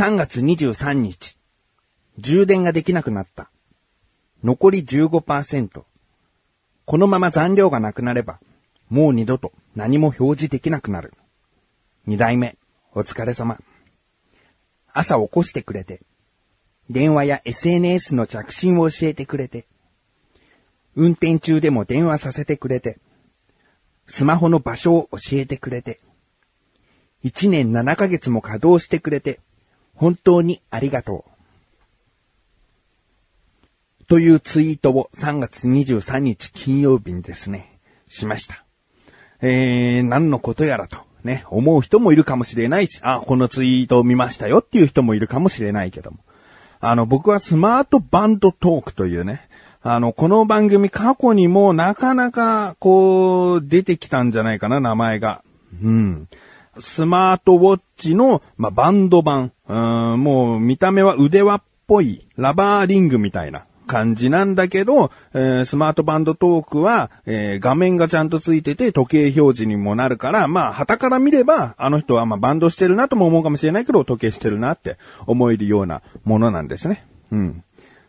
3月23日。充電ができなくなった。残り15%。このまま残量がなくなれば、もう二度と何も表示できなくなる。二代目、お疲れ様。朝起こしてくれて、電話や SNS の着信を教えてくれて、運転中でも電話させてくれて、スマホの場所を教えてくれて、1年7ヶ月も稼働してくれて、本当にありがとう。というツイートを3月23日金曜日にですね、しました。えー、何のことやらと、ね、思う人もいるかもしれないし、あ、このツイートを見ましたよっていう人もいるかもしれないけども。あの、僕はスマートバンドトークというね、あの、この番組過去にもなかなか、こう、出てきたんじゃないかな、名前が。うん。スマートウォッチの、まあ、バンド版。うん、もう見た目は腕輪っぽい、ラバーリングみたいな感じなんだけど、えースマートバンドトークは、えー画面がちゃんとついてて時計表示にもなるから、まあ、旗から見れば、あの人はまあバンドしてるなとも思うかもしれないけど、時計してるなって思えるようなものなんですね。うん。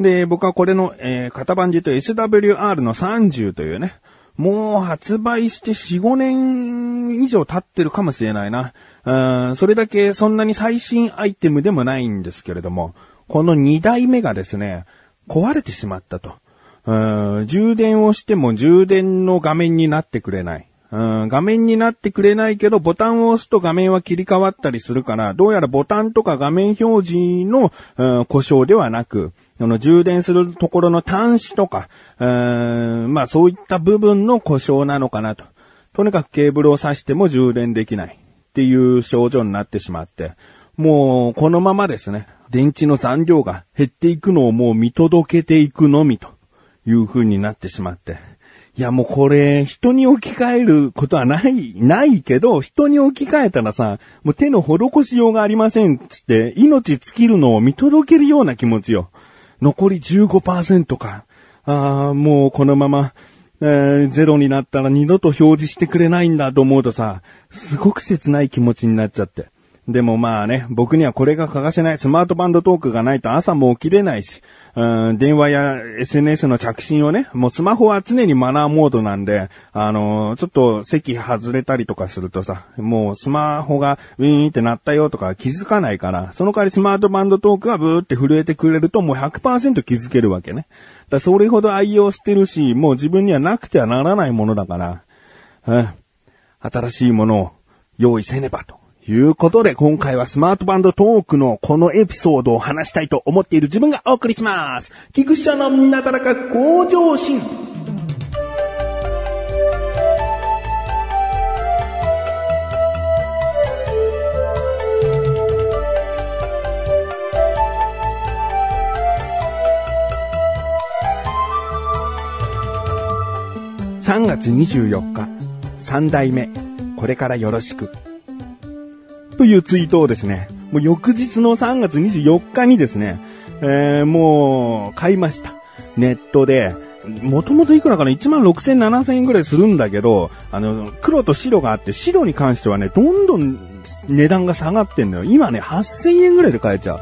で、僕はこれの、えー型番で言うと SWR の30というね、もう発売して4、5年以上経ってるかもしれないな。うん、それだけそんなに最新アイテムでもないんですけれども、この2代目がですね、壊れてしまったと。うん、充電をしても充電の画面になってくれない。うん、画面になってくれないけど、ボタンを押すと画面は切り替わったりするから、どうやらボタンとか画面表示の、故障ではなく、あの、充電するところの端子とか、うん、まあそういった部分の故障なのかなと。とにかくケーブルを挿しても充電できないっていう症状になってしまって、もうこのままですね、電池の残量が減っていくのをもう見届けていくのみという風になってしまって。いやもうこれ、人に置き換えることはない、ないけど、人に置き換えたらさ、もう手の施しようがありませんつって、命尽きるのを見届けるような気持ちよ。残り15%か。ああ、もうこのまま、えーゼロになったら二度と表示してくれないんだと思うとさ、すごく切ない気持ちになっちゃって。でもまあね、僕にはこれが欠かせない。スマートバンドトークがないと朝も起きれないし、うん、電話や SNS の着信をね、もうスマホは常にマナーモードなんで、あのーちょっと席外れたりとかするとさ、もうスマホがウィーンって鳴ったよとか気づかないから、その代わりスマートバンドトークがブーって震えてくれるともう100%気づけるわけね。だからそれほど愛用してるし、もう自分にはなくてはならないものだから、うん、新しいものを用意せねばと。いうことで、今回はスマートバンドトークのこのエピソードを話したいと思っている自分がお送りします。菊池のなだらか向上心。3月24日、3代目、これからよろしく。というツイートをですね、もう翌日の3月24日にですね、えー、もう買いました。ネットで、もともといくらかな ?1 万6千7千円ぐらいするんだけど、あの、黒と白があって、白に関してはね、どんどん値段が下がってんのよ。今ね、8000円ぐらいで買えちゃう。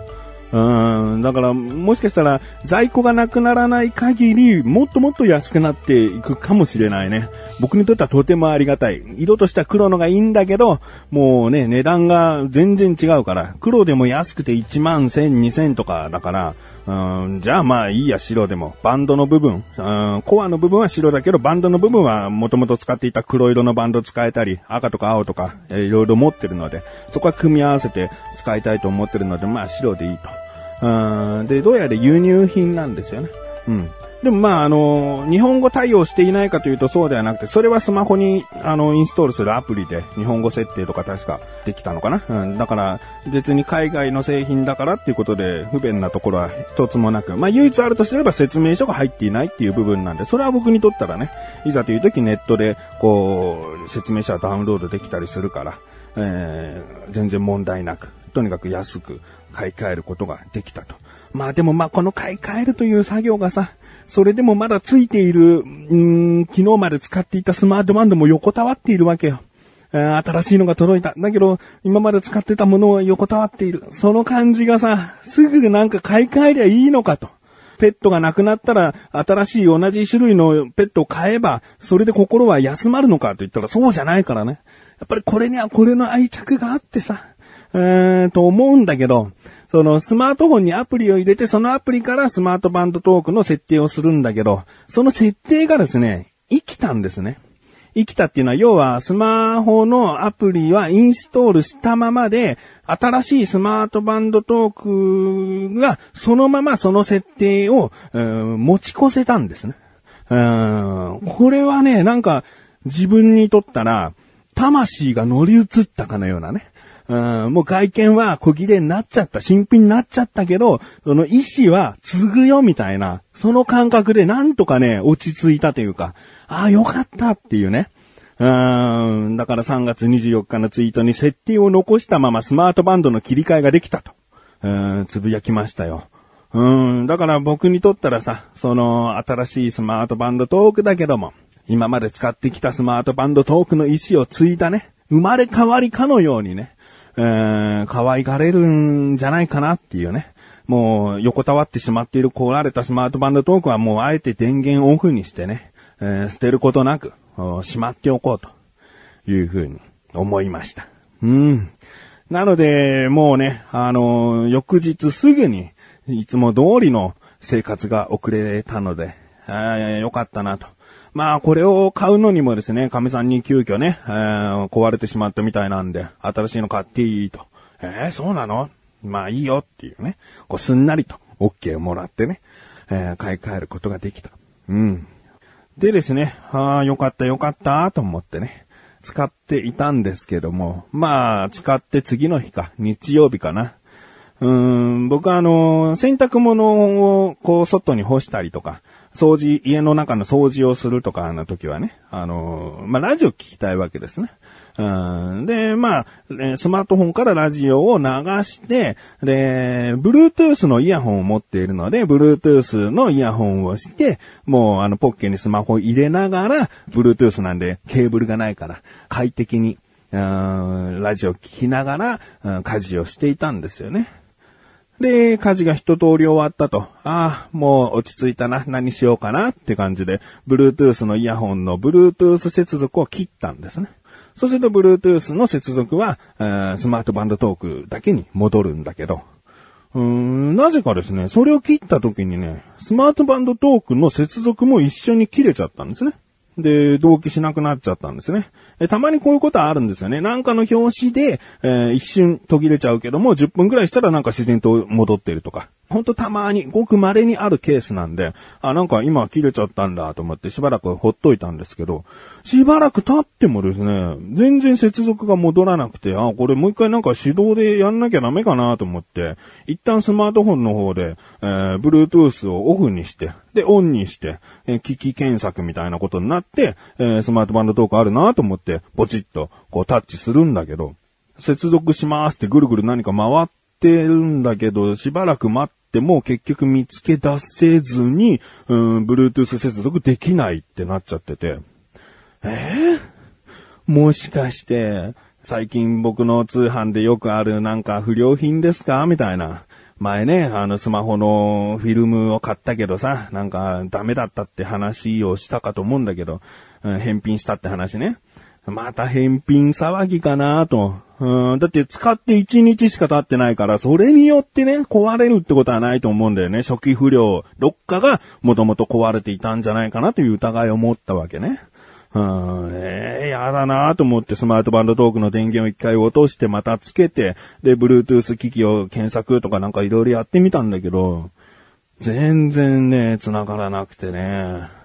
うん、だから、もしかしたら、在庫がなくならない限り、もっともっと安くなっていくかもしれないね。僕にとってはとてもありがたい。色としては黒のがいいんだけど、もうね、値段が全然違うから、黒でも安くて1万1000、2000とかだから、うん、じゃあまあいいや、白でも。バンドの部分、うん、コアの部分は白だけど、バンドの部分はもともと使っていた黒色のバンド使えたり、赤とか青とか、えーいろいろ持ってるので、そこは組み合わせて使いたいと思ってるので、まあ白でいいと。うんで、どうやら輸入品なんですよね。うん。でもまあ、あの、日本語対応していないかというとそうではなくて、それはスマホに、あの、インストールするアプリで日本語設定とか確かできたのかな。うん。だから、別に海外の製品だからっていうことで不便なところは一つもなく、まあ唯一あるとすれば説明書が入っていないっていう部分なんで、それは僕にとったらね、いざという時ネットで、こう、説明書はダウンロードできたりするから、えー、全然問題なく、とにかく安く買い替えることができたと。まあでもまあこの買い替えるという作業がさ、それでもまだついている、うーん、昨日まで使っていたスマートバンドも横たわっているわけよ。新しいのが届いた。だけど、今まで使ってたものは横たわっている。その感じがさ、すぐなんか買い替えりゃいいのかと。ペットが亡くなったら、新しい同じ種類のペットを買えば、それで心は休まるのかと言ったらそうじゃないからね。やっぱりこれにはこれの愛着があってさ、えー、と思うんだけど、そのスマートフォンにアプリを入れて、そのアプリからスマートバンドトークの設定をするんだけど、その設定がですね、生きたんですね。生きたっていうのは、要はスマホのアプリはインストールしたままで、新しいスマートバンドトークがそのままその設定を、うん持ち越せたんですね。これはね、なんか自分にとったら、魂が乗り移ったかのようなね。うん、もう外見は小切れになっちゃった、新品になっちゃったけど、その意志は継ぐよみたいな、その感覚でなんとかね、落ち着いたというか、ああ、よかったっていうね。うん、だから3月24日のツイートに設定を残したままスマートバンドの切り替えができたと、うん、つぶやきましたよ。うん、だから僕にとったらさ、その新しいスマートバンドトークだけども、今まで使ってきたスマートバンドトークの意思を継いだね、生まれ変わりかのようにね、えー、可愛がれるんじゃないかなっていうね。もう横たわってしまっている壊れたスマートバンドトークはもうあえて電源オフにしてね、えー捨てることなく、しまっておこうというふうに思いました。うん。なので、もうね、あのー翌日すぐに、いつも通りの生活が送れたので、あよかったなと。まあ、これを買うのにもですね、神さんに急遽ね、えー壊れてしまったみたいなんで、新しいの買っていいと。えー、そうなの？まあいいよっていうね、こうすんなりと OK をもらってね、えー買い替えることができた。うん。でですね、ああ、よかったよかったと思ってね、使っていたんですけども、まあ、使って次の日か、日曜日かな。うーん、僕はあの、洗濯物をこう外に干したりとか、掃除、家の中の掃除をするとかの時はね、あの、まあ、ラジオ聞きたいわけですね。うんで、まあ、スマートフォンからラジオを流して、で、Bluetooth のイヤホンを持っているので、Bluetooth のイヤホンをして、もうあのポッケにスマホを入れながら、Bluetooth なんでケーブルがないから、快適に、うんラジオ聞きながら、うん家事をしていたんですよね。で、家事が一通り終わったと。ああ、もう落ち着いたな。何しようかなって感じで、Bluetooth のイヤホンの Bluetooth 接続を切ったんですね。そうすると Bluetooth の接続は、えスマートバンドトークだけに戻るんだけど、うーん、なぜかですね、それを切った時にね、スマートバンドトークの接続も一緒に切れちゃったんですね。で、同期しなくなっちゃったんですね。えたまにこういうことはあるんですよね。なんかの表紙で、えー一瞬途切れちゃうけども、10分くらいしたらなんか自然と戻ってるとか。ほんとたまに、ごく稀にあるケースなんで、あ、なんか今切れちゃったんだと思ってしばらくほっといたんですけど、しばらく経ってもですね、全然接続が戻らなくて、あ、これもう一回なんか手動でやんなきゃダメかなと思って、一旦スマートフォンの方で、えー、Bluetooth をオフにして、で、オンにして、えー機器検索みたいなことになって、えースマートバンドトークあるなと思って、ポチッとこうタッチするんだけど、接続しますってぐるぐる何か回ってるんだけど、しばらく待っても結局見つけ出せずに、うん、Bluetooth 接続できないってなっちゃってて、え？ーもしかして、最近僕の通販でよくあるなんか不良品ですか？みたいな。前ね、あのスマホのフィルムを買ったけどさ、なんかダメだったって話をしたかと思うんだけど、うん返品したって話ね。また返品騒ぎかなと。うん、だって使って1日しか経ってないから、それによってね、壊れるってことはないと思うんだよね。初期不良、どっかがもともと壊れていたんじゃないかなという疑いを持ったわけね。うん、ええやだなと思ってスマートバンドトークの電源を一回落としてまたつけて、で、Bluetooth 機器を検索とかなんかいろいろやってみたんだけど、全然ね、繋がらなくてね。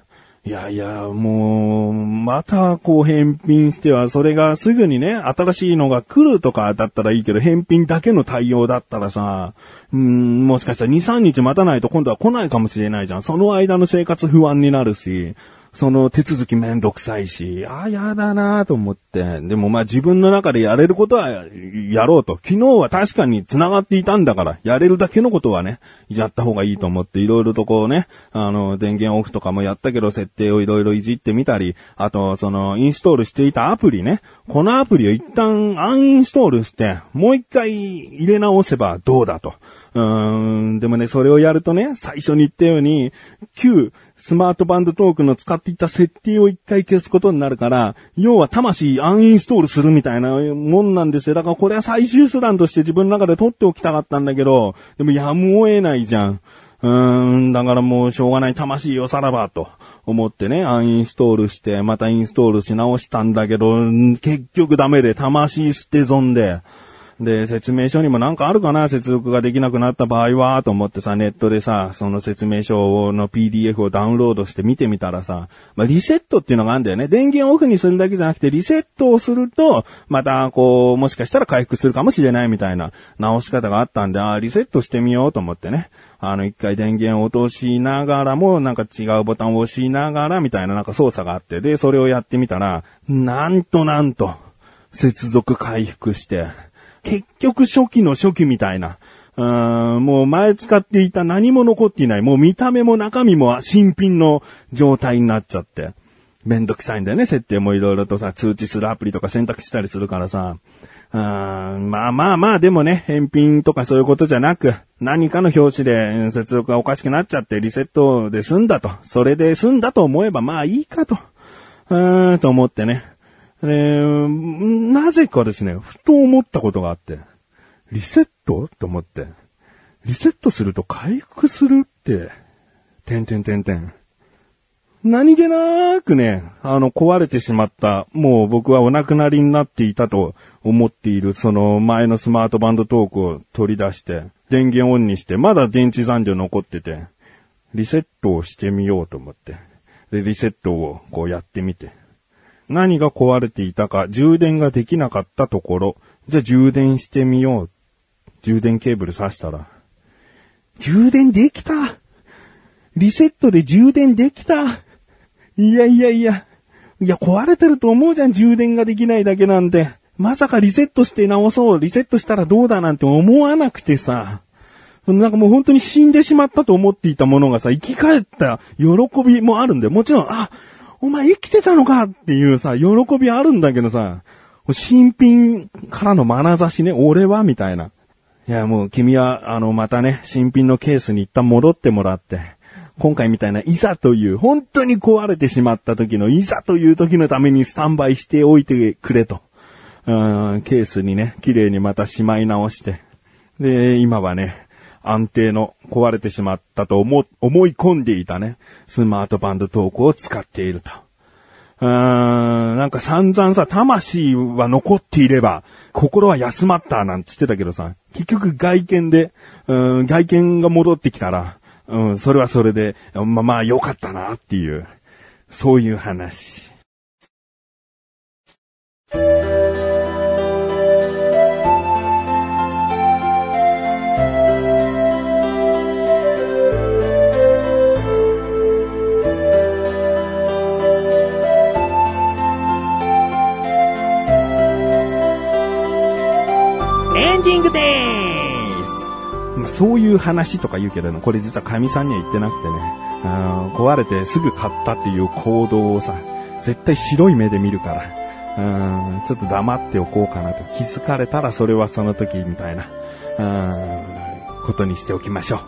いやいや、もう、またこう返品しては、それがすぐにね、新しいのが来るとかだったらいいけど、返品だけの対応だったらさ、うん、もしかしたら2、3日待たないと今度は来ないかもしれないじゃん。その間の生活不安になるし、その手続きめんどくさいし、ああ、やだなと思って。でもまあ自分の中でやれることはやろうと。昨日は確かに繋がっていたんだから、やれるだけのことはね、やった方がいいと思って、いろいろとこうね、あの、電源オフとかもやったけど、設定をいろいろいじってみたり、あと、その、インストールしていたアプリね、このアプリを一旦アンインストールして、もう一回入れ直せばどうだと。うーん、でもね、それをやるとね、最初に言ったように、旧スマートバンドトークの使っていた設定を一回消すことになるから、要は魂アンインストールするみたいなもんなんですよ。だからこれは最終手段として自分の中で取っておきたかったんだけど、でもやむを得ないじゃん。うーん、だからもうしょうがない魂をさらばと思ってね、アンインストールして、またインストールし直したんだけど、結局ダメで魂捨て損で、で、説明書にもなんかあるかな接続ができなくなった場合は、と思ってさ、ネットでさ、その説明書の PDF をダウンロードして見てみたらさ、まあ、リセットっていうのがあるんだよね。電源オフにするだけじゃなくて、リセットをすると、また、こう、もしかしたら回復するかもしれないみたいな直し方があったんで、あリセットしてみようと思ってね。あの、一回電源を落としながらも、なんか違うボタンを押しながら、みたいななんか操作があって、で、それをやってみたら、なんとなんと、接続回復して、結局初期の初期みたいな。うん、もう前使っていた何も残っていない。もう見た目も中身も新品の状態になっちゃって。めんどくさいんだよね。設定もいろいろとさ、通知するアプリとか選択したりするからさ。うん、まあまあまあ、でもね、返品とかそういうことじゃなく、何かの表紙で接続がおかしくなっちゃってリセットで済んだと。それで済んだと思えばまあいいかと。うーん、と思ってね。えー、なぜかですね、ふと思ったことがあって、リセット？と思って、リセットすると回復するって、てんてんてんてん。何気なくね、あの、壊れてしまった、もう僕はお亡くなりになっていたと思っている、その前のスマートバンドトークを取り出して、電源オンにして、まだ電池残量残ってて、リセットをしてみようと思って、で、リセットをこうやってみて、何が壊れていたか、充電ができなかったところ、じゃあ充電してみよう。充電ケーブル挿したら、充電できたリセットで充電できたいやいやいや。いや、壊れてると思うじゃん、充電ができないだけなんて。まさかリセットして直そう、リセットしたらどうだなんて思わなくてさ。なんかもう本当に死んでしまったと思っていたものがさ、生き返った喜びもあるんだよ。もちろん、あ、お前生きてたのかっていうさ、喜びあるんだけどさ、新品からの眼差しね、俺はみたいな。いや、もう君は、あの、またね、新品のケースに一旦戻ってもらって、今回みたいないざという、本当に壊れてしまった時のいざという時のためにスタンバイしておいてくれと。うん、ケースにね、綺麗にまたしまい直して。で、今はね、安定の壊れてしまったと思、思い込んでいたね、スマートバンドトークを使っていると。うーん、なんか散々さ、魂は残っていれば、心は休まったなんて言ってたけどさ、結局外見で、うん、外見が戻ってきたら、うん、それはそれで、まあまあ良かったなっていう、そういう話。そういう話とか言うけれども、これ実は神さんには言ってなくてね、壊れてすぐ買ったっていう行動をさ、絶対白い目で見るから、うんちょっと黙っておこうかなと。気づかれたらそれはその時みたいな、うんことにしておきましょう。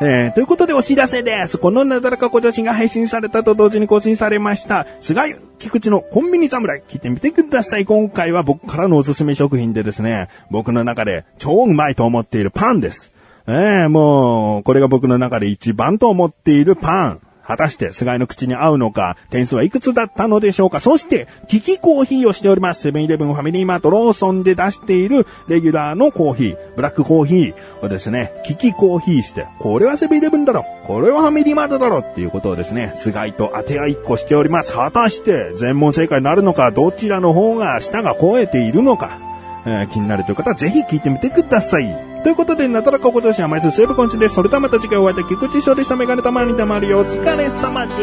えー、ということでお知らせです。このなだらか小女子が配信されたと同時に更新されました。菅井菊池のコンビニ侍聞いてみてください。今回は僕からのおすすめ食品でですね、僕の中で超うまいと思っているパンです。ええもう、これが僕の中で一番と思っているパン。果たして菅井の口に合うのか、点数はいくつだったのでしょうかそして、キキコーヒーをしております。セブンイレブンファミリーマートローソンで出しているレギュラーのコーヒー、ブラックコーヒーをですね、キキコーヒーして、これはセブンイレブンだろ、これはファミリーマートだろっていうことをですね、菅井と当て合いっこしております。果たして、全問正解になるのか、どちらの方が舌が超えているのか、えー、気になるという方はぜひ聞いてみてください。ということで、なだらこことしは毎週水曜日今週です。それではまた次回お会いでき、菊池翔でした。メガネたまにたまるよ。お疲れ様で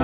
す。